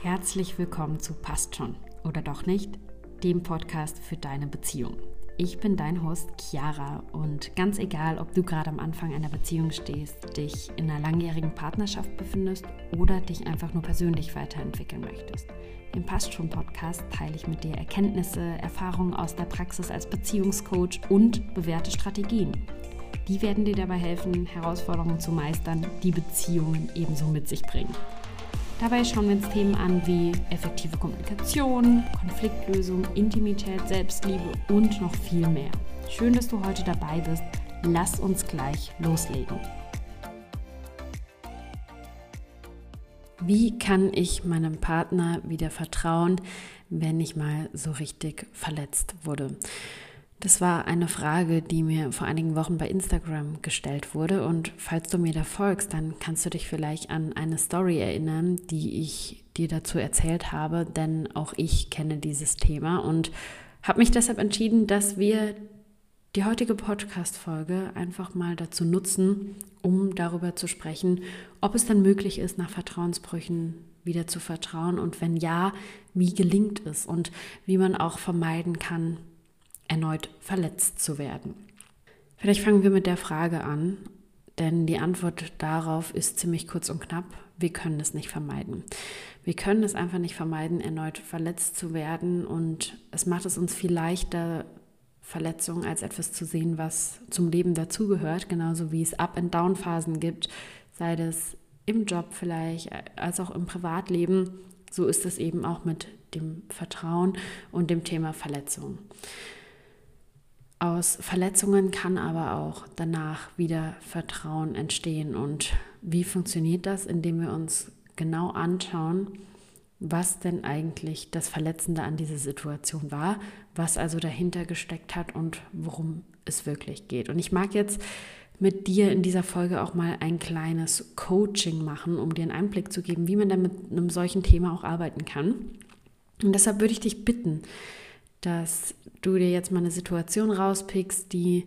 Herzlich willkommen zu Passt schon oder doch nicht, dem Podcast für deine Beziehung. Ich bin dein Host Chiara und ganz egal, ob du gerade am Anfang einer Beziehung stehst, dich in einer langjährigen Partnerschaft befindest oder dich einfach nur persönlich weiterentwickeln möchtest. Im Passt schon Podcast teile ich mit dir Erkenntnisse, Erfahrungen aus der Praxis als Beziehungscoach und bewährte Strategien. Die werden dir dabei helfen, Herausforderungen zu meistern, die Beziehungen ebenso mit sich bringen. Dabei schauen wir uns Themen an wie effektive Kommunikation, Konfliktlösung, Intimität, Selbstliebe und noch viel mehr. Schön, dass du heute dabei bist. Lass uns gleich loslegen. Wie kann ich meinem Partner wieder vertrauen, wenn ich mal so richtig verletzt wurde? Das war eine Frage, die mir vor einigen Wochen bei Instagram gestellt wurde. Und falls du mir da folgst, dann kannst du dich vielleicht an eine Story erinnern, die ich dir dazu erzählt habe, denn auch ich kenne dieses Thema und habe mich deshalb entschieden, dass wir die heutige Podcast-Folge einfach mal dazu nutzen, um darüber zu sprechen, ob es dann möglich ist, nach Vertrauensbrüchen wieder zu vertrauen und wenn ja, wie gelingt es und wie man auch vermeiden kann, erneut verletzt zu werden. Vielleicht fangen wir mit der Frage an, denn die Antwort darauf ist ziemlich kurz und knapp. Wir können es nicht vermeiden. Wir können es einfach nicht vermeiden, erneut verletzt zu werden und es macht es uns viel leichter, Verletzungen als etwas zu sehen, was zum Leben dazugehört, genauso wie es Up-and-Down-Phasen gibt, sei das im Job vielleicht, als auch im Privatleben. So ist es eben auch mit dem Vertrauen und dem Thema Verletzung. Aus Verletzungen kann aber auch danach wieder Vertrauen entstehen. Und wie funktioniert das? Indem wir uns genau anschauen, was denn eigentlich das Verletzende an dieser Situation war, was also dahinter gesteckt hat und worum es wirklich geht. Und ich mag jetzt mit dir in dieser Folge auch mal ein kleines Coaching machen, um dir einen Einblick zu geben, wie man dann mit einem solchen Thema auch arbeiten kann. Und deshalb würde ich dich bitten, dass du dir jetzt mal eine Situation rauspickst, die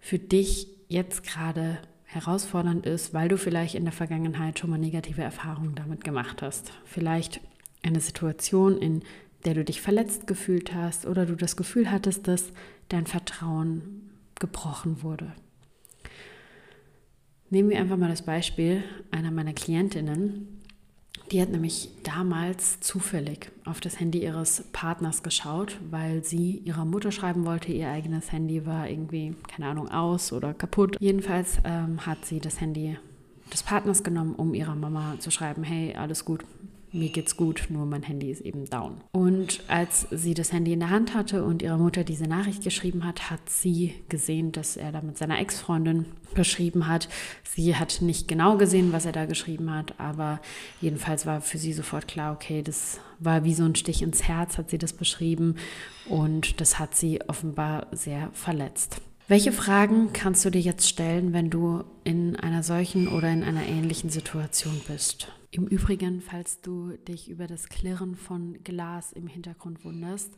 für dich jetzt gerade herausfordernd ist, weil du vielleicht in der Vergangenheit schon mal negative Erfahrungen damit gemacht hast. Vielleicht eine Situation, in der du dich verletzt gefühlt hast oder du das Gefühl hattest, dass dein Vertrauen gebrochen wurde. Nehmen wir einfach mal das Beispiel einer meiner Klientinnen, die hat nämlich damals zufällig auf das Handy ihres Partners geschaut, weil sie ihrer Mutter schreiben wollte, ihr eigenes Handy war irgendwie, keine Ahnung, aus oder kaputt. Jedenfalls ähm, hat sie das Handy des Partners genommen, um ihrer Mama zu schreiben, hey, alles gut, mir geht's gut, nur mein Handy ist eben down. Und als sie das Handy in der Hand hatte und ihrer Mutter diese Nachricht geschrieben hat, hat sie gesehen, dass er da mit seiner Ex-Freundin geschrieben hat. Sie hat nicht genau gesehen, was er da geschrieben hat, aber jedenfalls war für sie sofort klar, okay, das war wie so ein Stich ins Herz, hat sie das beschrieben und das hat sie offenbar sehr verletzt. Welche Fragen kannst du dir jetzt stellen, wenn du in einer solchen oder in einer ähnlichen Situation bist? Im Übrigen, falls du dich über das Klirren von Glas im Hintergrund wunderst,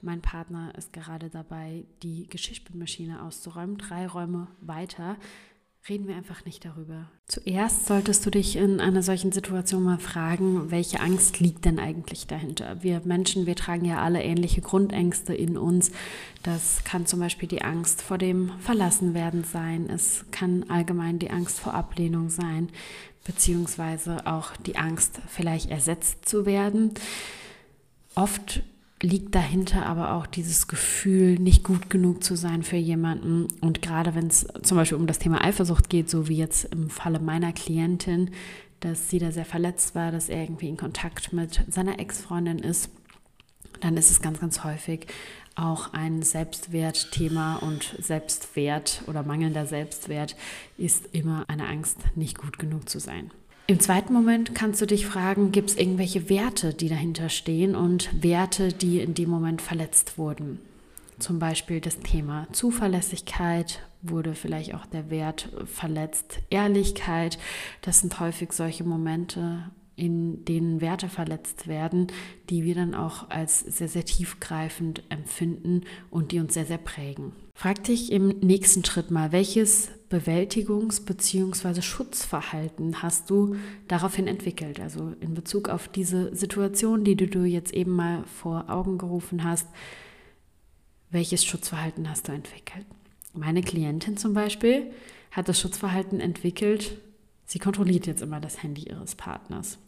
mein Partner ist gerade dabei, die Geschirrspülmaschine auszuräumen, drei Räume weiter. Reden wir einfach nicht darüber. Zuerst solltest du dich in einer solchen Situation mal fragen, welche Angst liegt denn eigentlich dahinter? Wir Menschen, wir tragen ja alle ähnliche Grundängste in uns. Das kann zum Beispiel die Angst vor dem Verlassenwerden sein. Es kann allgemein die Angst vor Ablehnung sein beziehungsweise auch die Angst, vielleicht ersetzt zu werden. Oft liegt dahinter aber auch dieses Gefühl, nicht gut genug zu sein für jemanden. Und gerade wenn es zum Beispiel um das Thema Eifersucht geht, so wie jetzt im Falle meiner Klientin, dass sie da sehr verletzt war, dass er irgendwie in Kontakt mit seiner Ex-Freundin ist, dann ist es ganz, ganz häufig auch ein Selbstwertthema und Selbstwert oder mangelnder Selbstwert ist immer eine Angst, nicht gut genug zu sein. Im zweiten Moment kannst du dich fragen, gibt es irgendwelche Werte, die dahinter stehen und Werte, die in dem Moment verletzt wurden? Zum Beispiel das Thema Zuverlässigkeit wurde vielleicht auch der Wert verletzt. Ehrlichkeit, das sind häufig solche Momente, in denen Werte verletzt werden, die wir dann auch als sehr, sehr tiefgreifend empfinden und die uns sehr, sehr prägen. Frag dich im nächsten Schritt mal, welches Bewältigungs- bzw. Schutzverhalten hast du daraufhin entwickelt? Also in Bezug auf diese Situation, die du jetzt eben mal vor Augen gerufen hast, welches Schutzverhalten hast du entwickelt? Meine Klientin zum Beispiel hat das Schutzverhalten entwickelt, sie kontrolliert jetzt immer das Handy ihres Partners.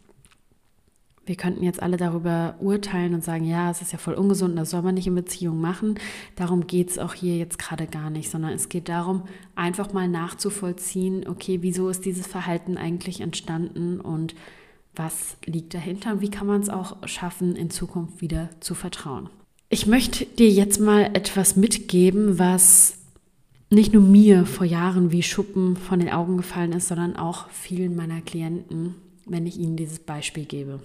Wir könnten jetzt alle darüber urteilen und sagen, ja, es ist ja voll ungesund, das soll man nicht in Beziehung machen. Darum geht es auch hier jetzt gerade gar nicht, sondern es geht darum, einfach mal nachzuvollziehen, okay, wieso ist dieses Verhalten eigentlich entstanden und was liegt dahinter und wie kann man es auch schaffen, in Zukunft wieder zu vertrauen. Ich möchte dir jetzt mal etwas mitgeben, was nicht nur mir vor Jahren wie Schuppen von den Augen gefallen ist, sondern auch vielen meiner Klienten, wenn ich ihnen dieses Beispiel gebe.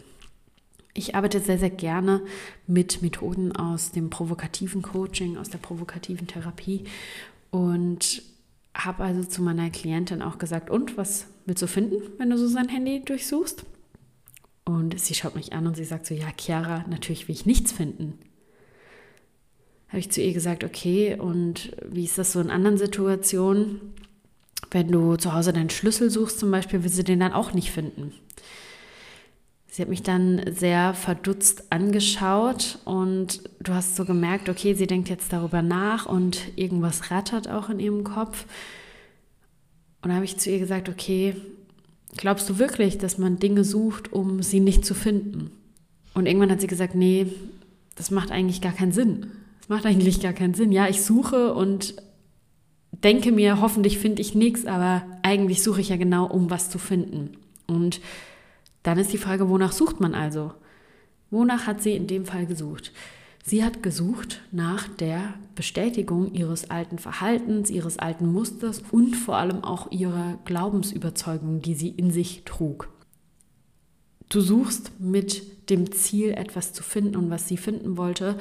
Ich arbeite sehr, sehr gerne mit Methoden aus dem provokativen Coaching, aus der provokativen Therapie und habe also zu meiner Klientin auch gesagt, und was willst du finden, wenn du so sein Handy durchsuchst? Und sie schaut mich an und sie sagt so, ja, Chiara, natürlich will ich nichts finden habe ich zu ihr gesagt, okay, und wie ist das so in anderen Situationen? Wenn du zu Hause deinen Schlüssel suchst zum Beispiel, will sie den dann auch nicht finden. Sie hat mich dann sehr verdutzt angeschaut und du hast so gemerkt, okay, sie denkt jetzt darüber nach und irgendwas rattert auch in ihrem Kopf. Und da habe ich zu ihr gesagt, okay, glaubst du wirklich, dass man Dinge sucht, um sie nicht zu finden? Und irgendwann hat sie gesagt, nee, das macht eigentlich gar keinen Sinn macht eigentlich gar keinen Sinn. Ja, ich suche und denke mir, hoffentlich finde ich nichts, aber eigentlich suche ich ja genau, um was zu finden. Und dann ist die Frage, wonach sucht man also? Wonach hat sie in dem Fall gesucht? Sie hat gesucht nach der Bestätigung ihres alten Verhaltens, ihres alten Musters und vor allem auch ihrer Glaubensüberzeugung, die sie in sich trug. Du suchst mit dem Ziel, etwas zu finden und was sie finden wollte,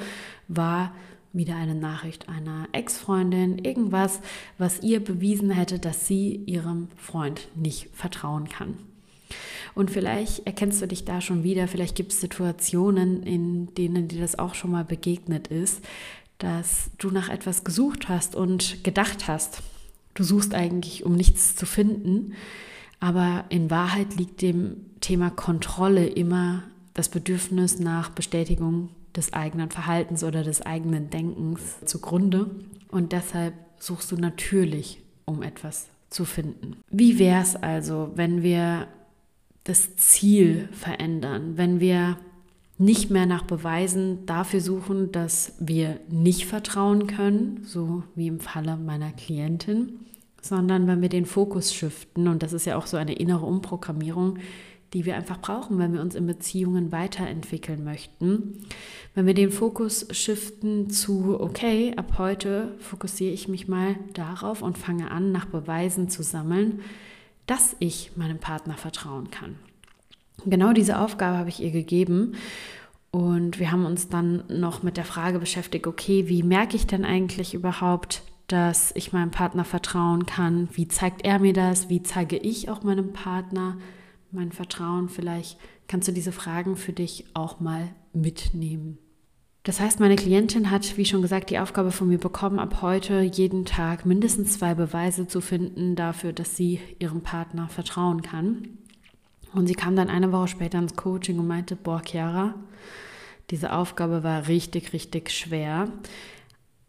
war wieder eine Nachricht einer Ex-Freundin, irgendwas, was ihr bewiesen hätte, dass sie ihrem Freund nicht vertrauen kann. Und vielleicht erkennst du dich da schon wieder, vielleicht gibt es Situationen, in denen dir das auch schon mal begegnet ist, dass du nach etwas gesucht hast und gedacht hast, du suchst eigentlich, um nichts zu finden, aber in Wahrheit liegt dem Thema Kontrolle immer das Bedürfnis nach Bestätigung des eigenen Verhaltens oder des eigenen Denkens zugrunde. Und deshalb suchst du natürlich, um etwas zu finden. Wie wäre es also, wenn wir das Ziel verändern, wenn wir nicht mehr nach Beweisen dafür suchen, dass wir nicht vertrauen können, so wie im Falle meiner Klientin, sondern wenn wir den Fokus shiften, und das ist ja auch so eine innere Umprogrammierung, die wir einfach brauchen, wenn wir uns in Beziehungen weiterentwickeln möchten. Wenn wir den Fokus shiften zu, okay, ab heute fokussiere ich mich mal darauf und fange an, nach Beweisen zu sammeln, dass ich meinem Partner vertrauen kann. Genau diese Aufgabe habe ich ihr gegeben. Und wir haben uns dann noch mit der Frage beschäftigt, okay, wie merke ich denn eigentlich überhaupt, dass ich meinem Partner vertrauen kann? Wie zeigt er mir das? Wie zeige ich auch meinem Partner, mein Vertrauen. Vielleicht kannst du diese Fragen für dich auch mal mitnehmen. Das heißt, meine Klientin hat, wie schon gesagt, die Aufgabe von mir bekommen, ab heute jeden Tag mindestens zwei Beweise zu finden dafür, dass sie ihrem Partner vertrauen kann. Und sie kam dann eine Woche später ins Coaching und meinte, boah, Chiara, diese Aufgabe war richtig, richtig schwer.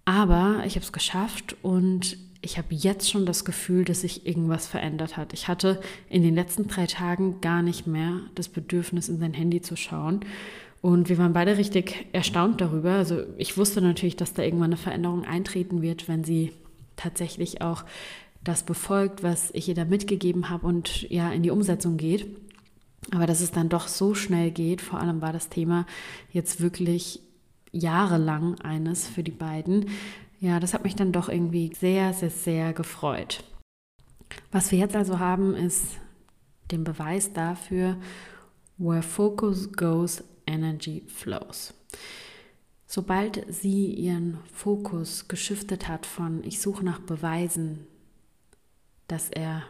Aber ich habe es geschafft und ich habe jetzt schon das Gefühl, dass sich irgendwas verändert hat. Ich hatte in den letzten drei Tagen gar nicht mehr das Bedürfnis, in sein Handy zu schauen. Und wir waren beide richtig erstaunt darüber. Also ich wusste natürlich, dass da irgendwann eine Veränderung eintreten wird, wenn sie tatsächlich auch das befolgt, was ich ihr da mitgegeben habe und ja in die Umsetzung geht. Aber dass es dann doch so schnell geht, vor allem war das Thema jetzt wirklich jahrelang eines für die beiden, ja, das hat mich dann doch irgendwie sehr, sehr, sehr gefreut. Was wir jetzt also haben, ist den Beweis dafür, where focus goes, energy flows. Sobald sie ihren Fokus geschiftet hat von ich suche nach Beweisen, dass er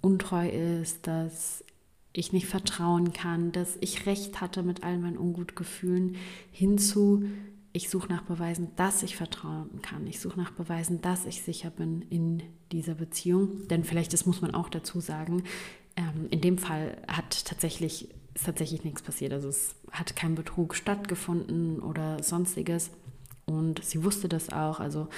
untreu ist, dass ich nicht vertrauen kann, dass ich recht hatte mit all meinen Ungutgefühlen, hinzu, ich suche nach Beweisen, dass ich vertrauen kann. Ich suche nach Beweisen, dass ich sicher bin in dieser Beziehung. Denn vielleicht, das muss man auch dazu sagen, ähm, in dem Fall hat tatsächlich, ist tatsächlich nichts passiert. Also es hat kein Betrug stattgefunden oder sonstiges. Und sie wusste das auch. Also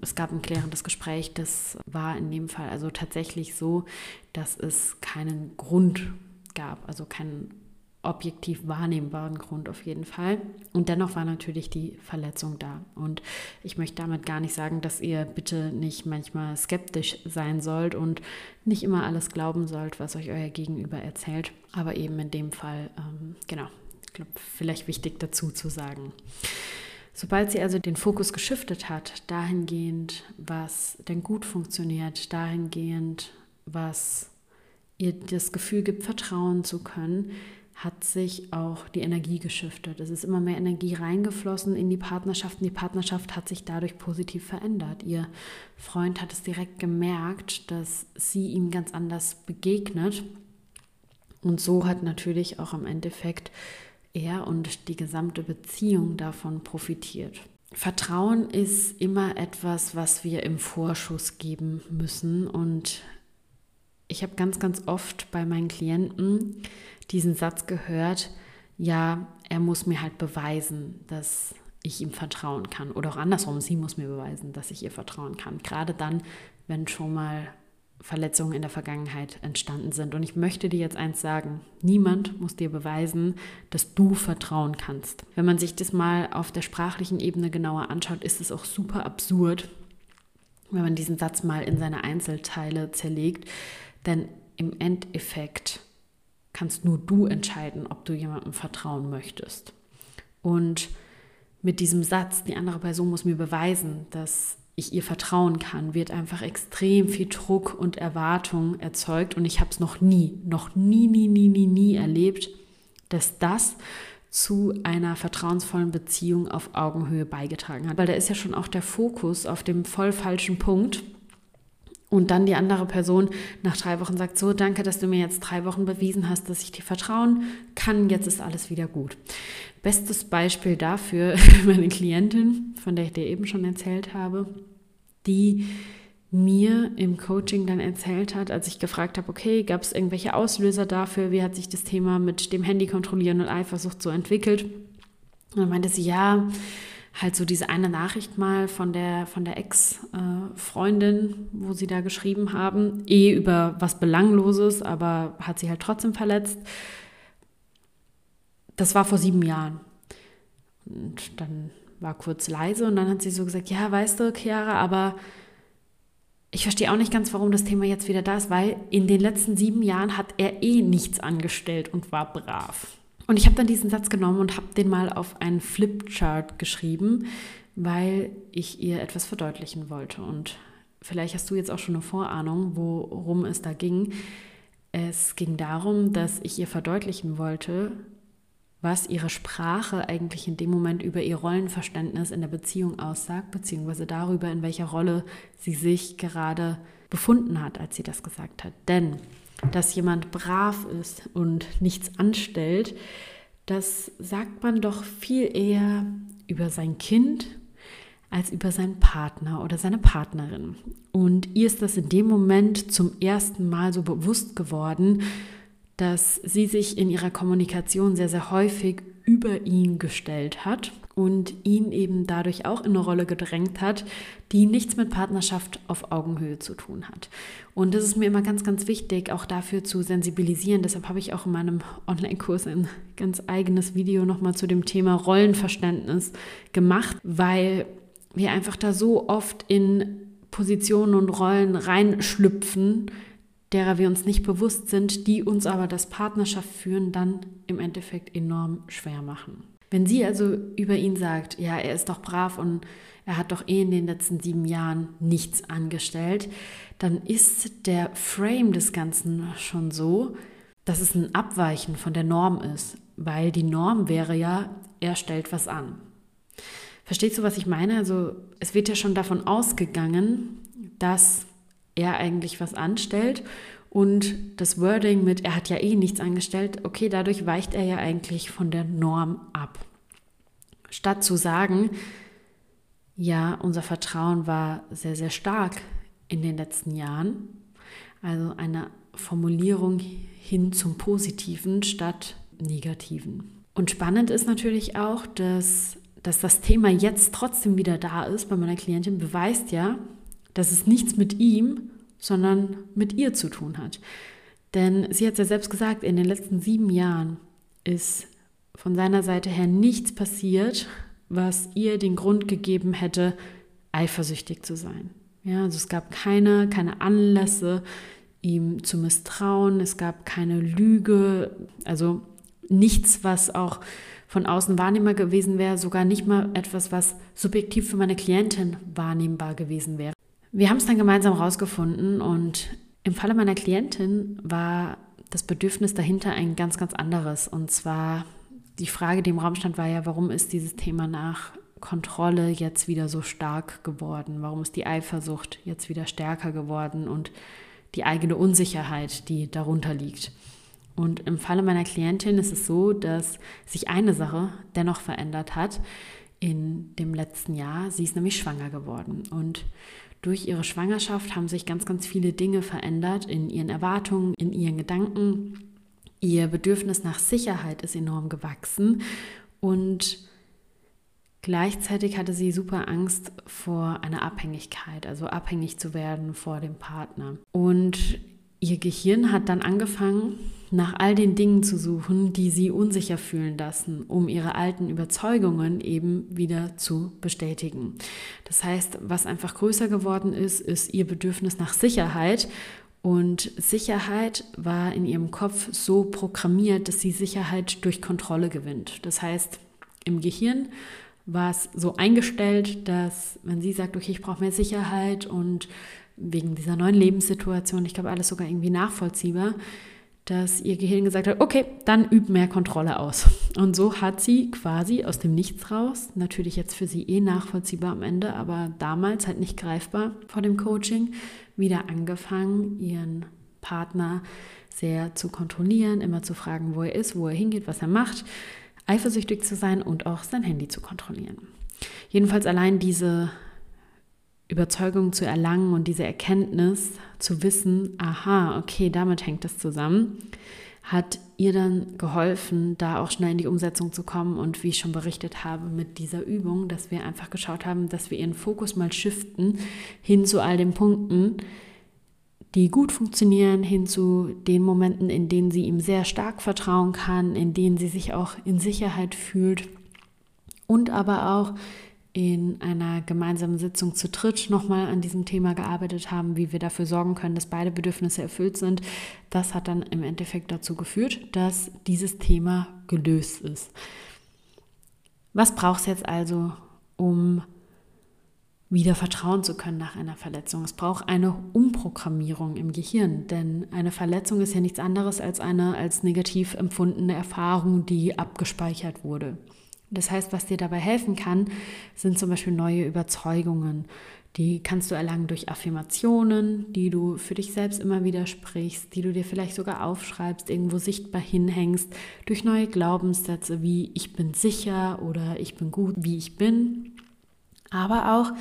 es gab ein klärendes Gespräch. Das war in dem Fall also tatsächlich so, dass es keinen Grund gab, also keinen objektiv wahrnehmbaren Grund auf jeden Fall. Und dennoch war natürlich die Verletzung da. Und ich möchte damit gar nicht sagen, dass ihr bitte nicht manchmal skeptisch sein sollt und nicht immer alles glauben sollt, was euch euer Gegenüber erzählt. Aber eben in dem Fall, ähm, genau, ich glaube, vielleicht wichtig dazu zu sagen. Sobald sie also den Fokus geschiftet hat, dahingehend, was denn gut funktioniert, dahingehend, was ihr das Gefühl gibt, vertrauen zu können, hat sich auch die Energie geschiftet. Es ist immer mehr Energie reingeflossen in die Partnerschaft und die Partnerschaft hat sich dadurch positiv verändert. Ihr Freund hat es direkt gemerkt, dass sie ihm ganz anders begegnet. Und so hat natürlich auch im Endeffekt er und die gesamte Beziehung davon profitiert. Vertrauen ist immer etwas, was wir im Vorschuss geben müssen. Und ich habe ganz, ganz oft bei meinen Klienten diesen Satz gehört, ja, er muss mir halt beweisen, dass ich ihm vertrauen kann. Oder auch andersrum, sie muss mir beweisen, dass ich ihr vertrauen kann. Gerade dann, wenn schon mal Verletzungen in der Vergangenheit entstanden sind. Und ich möchte dir jetzt eins sagen, niemand muss dir beweisen, dass du vertrauen kannst. Wenn man sich das mal auf der sprachlichen Ebene genauer anschaut, ist es auch super absurd, wenn man diesen Satz mal in seine Einzelteile zerlegt. Denn im Endeffekt kannst nur du entscheiden, ob du jemandem vertrauen möchtest. Und mit diesem Satz, die andere Person muss mir beweisen, dass ich ihr vertrauen kann, wird einfach extrem viel Druck und Erwartung erzeugt. Und ich habe es noch nie, noch nie, nie, nie, nie, nie erlebt, dass das zu einer vertrauensvollen Beziehung auf Augenhöhe beigetragen hat. Weil da ist ja schon auch der Fokus auf dem voll falschen Punkt. Und dann die andere Person nach drei Wochen sagt, so danke, dass du mir jetzt drei Wochen bewiesen hast, dass ich dir vertrauen kann, jetzt ist alles wieder gut. Bestes Beispiel dafür, meine Klientin, von der ich dir eben schon erzählt habe, die mir im Coaching dann erzählt hat, als ich gefragt habe, okay, gab es irgendwelche Auslöser dafür, wie hat sich das Thema mit dem Handy kontrollieren und Eifersucht so entwickelt? Und dann meinte sie, ja, halt so diese eine Nachricht mal von der, von der Ex-Freundin, wo sie da geschrieben haben, eh über was Belangloses, aber hat sie halt trotzdem verletzt. Das war vor sieben Jahren. Und dann war kurz leise und dann hat sie so gesagt, ja, weißt du, Chiara, aber ich verstehe auch nicht ganz, warum das Thema jetzt wieder da ist, weil in den letzten sieben Jahren hat er eh nichts angestellt und war brav. Und ich habe dann diesen Satz genommen und habe den mal auf einen Flipchart geschrieben, weil ich ihr etwas verdeutlichen wollte. Und vielleicht hast du jetzt auch schon eine Vorahnung, worum es da ging. Es ging darum, dass ich ihr verdeutlichen wollte, was ihre Sprache eigentlich in dem Moment über ihr Rollenverständnis in der Beziehung aussagt, beziehungsweise darüber, in welcher Rolle sie sich gerade befunden hat, als sie das gesagt hat. Denn dass jemand brav ist und nichts anstellt, das sagt man doch viel eher über sein Kind als über seinen Partner oder seine Partnerin. Und ihr ist das in dem Moment zum ersten Mal so bewusst geworden, dass sie sich in ihrer Kommunikation sehr, sehr häufig über ihn gestellt hat und ihn eben dadurch auch in eine Rolle gedrängt hat, die nichts mit Partnerschaft auf Augenhöhe zu tun hat. Und das ist mir immer ganz, ganz wichtig, auch dafür zu sensibilisieren. Deshalb habe ich auch in meinem Online-Kurs ein ganz eigenes Video nochmal zu dem Thema Rollenverständnis gemacht, weil wir einfach da so oft in Positionen und Rollen reinschlüpfen, derer wir uns nicht bewusst sind, die uns aber das Partnerschaft führen, dann im Endeffekt enorm schwer machen. Wenn sie also über ihn sagt, ja, er ist doch brav und er hat doch eh in den letzten sieben Jahren nichts angestellt, dann ist der Frame des Ganzen schon so, dass es ein Abweichen von der Norm ist, weil die Norm wäre ja, er stellt was an. Verstehst du, was ich meine? Also es wird ja schon davon ausgegangen, dass er eigentlich was anstellt Und das Wording mit, er hat ja eh nichts angestellt, okay, dadurch weicht er ja eigentlich von der Norm ab. Statt zu sagen, ja, unser Vertrauen war sehr, sehr stark in den letzten Jahren. Also eine Formulierung hin zum Positiven statt Negativen. Und spannend ist natürlich auch, dass, dass das Thema jetzt trotzdem wieder da ist bei meiner Klientin, beweist ja, dass es nichts mit ihm, sondern mit ihr zu tun hat. Denn sie hat ja selbst gesagt, in den letzten sieben Jahren ist von seiner Seite her nichts passiert, was ihr den Grund gegeben hätte, eifersüchtig zu sein. Ja, also es gab keine, keine Anlässe, ihm zu misstrauen. Es gab keine Lüge, also nichts, was auch von außen wahrnehmbar gewesen wäre, sogar nicht mal etwas, was subjektiv für meine Klientin wahrnehmbar gewesen wäre. Wir haben es dann gemeinsam rausgefunden und im Falle meiner Klientin war das Bedürfnis dahinter ein ganz, ganz anderes. Und zwar die Frage, die im Raum stand, war ja, warum ist dieses Thema nach Kontrolle jetzt wieder so stark geworden? Warum ist die Eifersucht jetzt wieder stärker geworden und die eigene Unsicherheit, die darunter liegt? Und im Falle meiner Klientin ist es so, dass sich eine Sache dennoch verändert hat in dem letzten Jahr. Sie ist nämlich schwanger geworden. Und durch ihre Schwangerschaft haben sich ganz, ganz viele Dinge verändert in ihren Erwartungen, in ihren Gedanken. Ihr Bedürfnis nach Sicherheit ist enorm gewachsen und gleichzeitig hatte sie super Angst vor einer Abhängigkeit, also abhängig zu werden vor dem Partner. Und ihr Gehirn hat dann angefangen, nach all den Dingen zu suchen, die sie unsicher fühlen lassen, um ihre alten Überzeugungen eben wieder zu bestätigen. Das heißt, was einfach größer geworden ist, ist ihr Bedürfnis nach Sicherheit. Und Sicherheit war in ihrem Kopf so programmiert, dass sie Sicherheit durch Kontrolle gewinnt. Das heißt, im Gehirn war es so eingestellt, dass wenn sie sagt, okay, ich brauche mehr Sicherheit und wegen dieser neuen Lebenssituation, ich glaube, alles sogar irgendwie nachvollziehbar, dass ihr Gehirn gesagt hat, okay, dann üb mehr Kontrolle aus. Und so hat sie quasi aus dem Nichts raus, natürlich jetzt für sie eh nachvollziehbar am Ende, aber damals halt nicht greifbar vor dem Coaching, wieder angefangen, ihren Partner sehr zu kontrollieren, immer zu fragen, wo er ist, wo er hingeht, was er macht, eifersüchtig zu sein und auch sein Handy zu kontrollieren. Jedenfalls allein diese Überzeugung zu erlangen und diese Erkenntnis zu wissen, aha, okay, damit hängt das zusammen, hat ihr dann geholfen, da auch schnell in die Umsetzung zu kommen. Und wie ich schon berichtet habe mit dieser Übung, dass wir einfach geschaut haben, dass wir ihren Fokus mal shiften hin zu all den Punkten, die gut funktionieren, hin zu den Momenten, in denen sie ihm sehr stark vertrauen kann, in denen sie sich auch in Sicherheit fühlt. Und aber auch in einer gemeinsamen Sitzung zu dritt nochmal an diesem Thema gearbeitet haben, wie wir dafür sorgen können, dass beide Bedürfnisse erfüllt sind. Das hat dann im Endeffekt dazu geführt, dass dieses Thema gelöst ist. Was braucht es jetzt also, um wieder vertrauen zu können nach einer Verletzung? Es braucht eine Umprogrammierung im Gehirn, denn eine Verletzung ist ja nichts anderes als eine als negativ empfundene Erfahrung, die abgespeichert wurde. Das heißt, was dir dabei helfen kann, sind zum Beispiel neue Überzeugungen. Die kannst du erlangen durch Affirmationen, die du für dich selbst immer wieder sprichst, die du dir vielleicht sogar aufschreibst, irgendwo sichtbar hinhängst, durch neue Glaubenssätze wie ich bin sicher oder ich bin gut, wie ich bin. Aber auch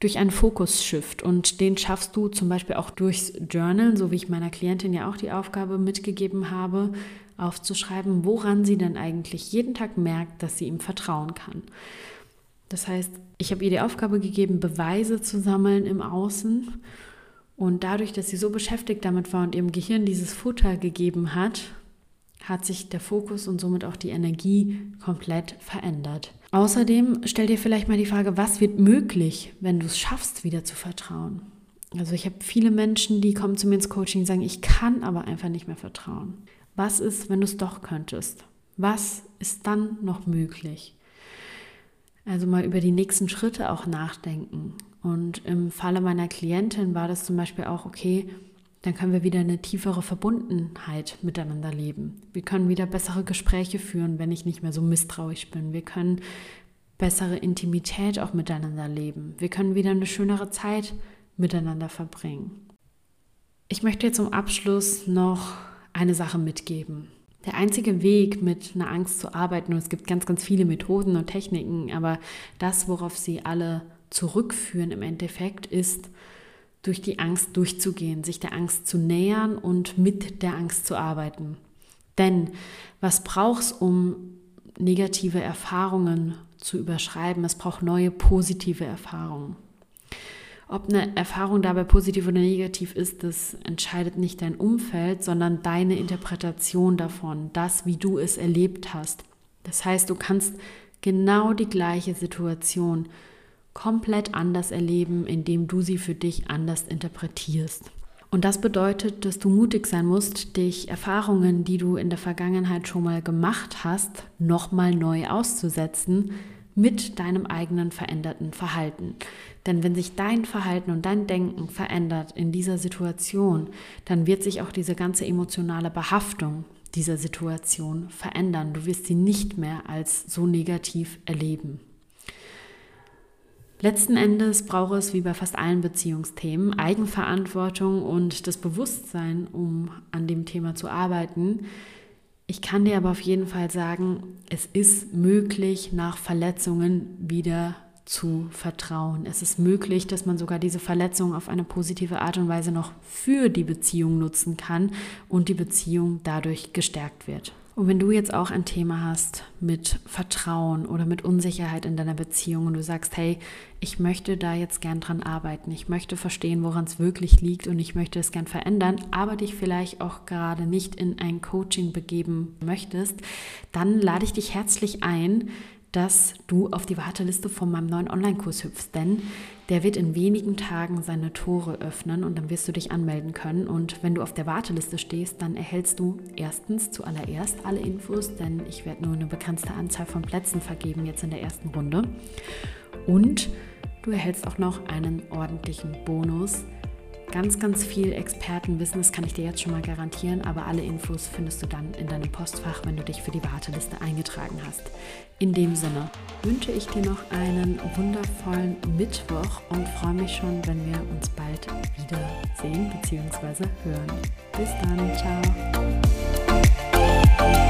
durch einen Fokus-Shift und den schaffst du zum Beispiel auch durchs Journal, so wie ich meiner Klientin ja auch die Aufgabe mitgegeben habe, aufzuschreiben, woran sie denn eigentlich jeden Tag merkt, dass sie ihm vertrauen kann. Das heißt, ich habe ihr die Aufgabe gegeben, Beweise zu sammeln im Außen. Und dadurch, dass sie so beschäftigt damit war und ihrem Gehirn dieses Futter gegeben hat, hat sich der Fokus und somit auch die Energie komplett verändert. Außerdem stell dir vielleicht mal die Frage, was wird möglich, wenn du es schaffst, wieder zu vertrauen? Also ich habe viele Menschen, die kommen zu mir ins Coaching und sagen, ich kann aber einfach nicht mehr vertrauen. Was ist, wenn du es doch könntest? Was ist dann noch möglich? Also mal über die nächsten Schritte auch nachdenken. Und im Falle meiner Klientin war das zum Beispiel auch, okay, dann können wir wieder eine tiefere Verbundenheit miteinander leben. Wir können wieder bessere Gespräche führen, wenn ich nicht mehr so misstrauisch bin. Wir können bessere Intimität auch miteinander leben. Wir können wieder eine schönere Zeit miteinander verbringen. Ich möchte dir zum Abschluss noch eine Sache mitgeben. Der einzige Weg, mit einer Angst zu arbeiten, und es gibt ganz, ganz viele Methoden und Techniken, aber das, worauf sie alle zurückführen im Endeffekt, ist, durch die Angst durchzugehen, sich der Angst zu nähern und mit der Angst zu arbeiten. Denn was brauchst um negative Erfahrungen zu überschreiben? Es braucht neue positive Erfahrungen. Ob eine Erfahrung dabei positiv oder negativ ist, das entscheidet nicht dein Umfeld, sondern deine Interpretation davon, das, wie du es erlebt hast. Das heißt, du kannst genau die gleiche Situation komplett anders erleben, indem du sie für dich anders interpretierst. Und das bedeutet, dass du mutig sein musst, dich Erfahrungen, die du in der Vergangenheit schon mal gemacht hast, nochmal neu auszusetzen, mit deinem eigenen veränderten Verhalten. Denn wenn sich dein Verhalten und dein Denken verändert in dieser Situation, dann wird sich auch diese ganze emotionale Behaftung dieser Situation verändern. Du wirst sie nicht mehr als so negativ erleben. Letzten Endes braucht es, wie bei fast allen Beziehungsthemen, Eigenverantwortung und das Bewusstsein, um an dem Thema zu arbeiten, ich kann dir aber auf jeden Fall sagen, es ist möglich, nach Verletzungen wieder zu vertrauen. Es ist möglich, dass man sogar diese Verletzung auf eine positive Art und Weise noch für die Beziehung nutzen kann und die Beziehung dadurch gestärkt wird. Und wenn du jetzt auch ein Thema hast mit Vertrauen oder mit Unsicherheit in deiner Beziehung und du sagst, hey, ich möchte da jetzt gern dran arbeiten, ich möchte verstehen, woran es wirklich liegt und ich möchte es gern verändern, aber dich vielleicht auch gerade nicht in ein Coaching begeben möchtest, dann lade ich dich herzlich ein, dass du auf die Warteliste von meinem neuen Online-Kurs hüpfst, denn der wird in wenigen Tagen seine Tore öffnen und dann wirst du dich anmelden können. Und wenn du auf der Warteliste stehst, dann erhältst du erstens zuallererst alle Infos, denn ich werde nur eine begrenzte Anzahl von Plätzen vergeben jetzt in der ersten Runde. Und du erhältst auch noch einen ordentlichen Bonus ganz, ganz viel Expertenwissen, das kann ich dir jetzt schon mal garantieren, aber alle Infos findest du dann in deinem Postfach, wenn du dich für die Warteliste eingetragen hast. In dem Sinne wünsche ich dir noch einen wundervollen Mittwoch und freue mich schon, wenn wir uns bald wiedersehen bzw. hören. Bis dann, ciao.